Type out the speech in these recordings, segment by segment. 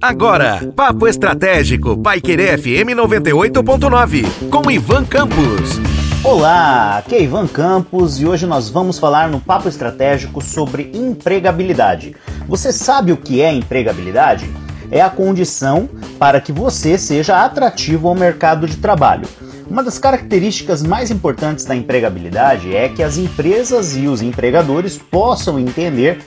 Agora, Papo Estratégico, Paiquerê FM 98.9, com Ivan Campos. Olá, aqui é Ivan Campos e hoje nós vamos falar no Papo Estratégico sobre empregabilidade. Você sabe o que é empregabilidade? É a condição para que você seja atrativo ao mercado de trabalho. Uma das características mais importantes da empregabilidade é que as empresas e os empregadores possam entender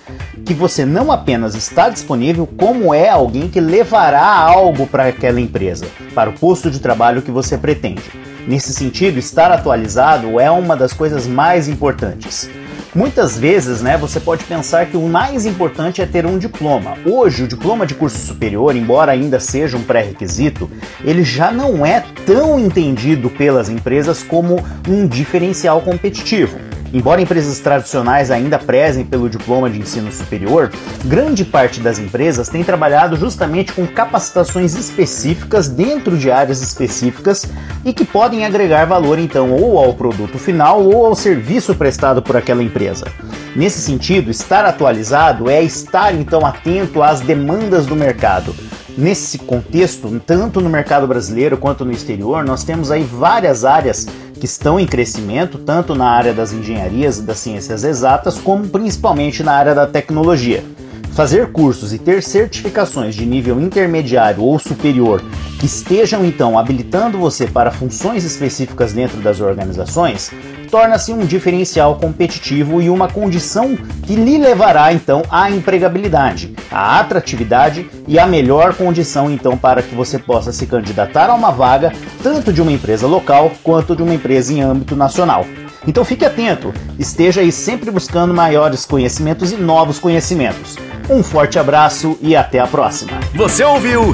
que você não apenas está disponível, como é alguém que levará algo para aquela empresa, para o posto de trabalho que você pretende. Nesse sentido, estar atualizado é uma das coisas mais importantes. Muitas vezes, né, você pode pensar que o mais importante é ter um diploma. Hoje, o diploma de curso superior, embora ainda seja um pré-requisito, ele já não é tão entendido pelas empresas como um diferencial competitivo. Embora empresas tradicionais ainda prezem pelo diploma de ensino superior, grande parte das empresas tem trabalhado justamente com capacitações específicas dentro de áreas específicas e que podem agregar valor então ou ao produto final ou ao serviço prestado por aquela empresa. Nesse sentido, estar atualizado é estar então atento às demandas do mercado Nesse contexto, tanto no mercado brasileiro quanto no exterior, nós temos aí várias áreas que estão em crescimento, tanto na área das engenharias e das ciências exatas, como principalmente na área da tecnologia. Fazer cursos e ter certificações de nível intermediário ou superior estejam então habilitando você para funções específicas dentro das organizações torna-se um diferencial competitivo e uma condição que lhe levará então à empregabilidade, à atratividade e à melhor condição então para que você possa se candidatar a uma vaga tanto de uma empresa local quanto de uma empresa em âmbito nacional. Então fique atento, esteja aí sempre buscando maiores conhecimentos e novos conhecimentos. Um forte abraço e até a próxima. Você ouviu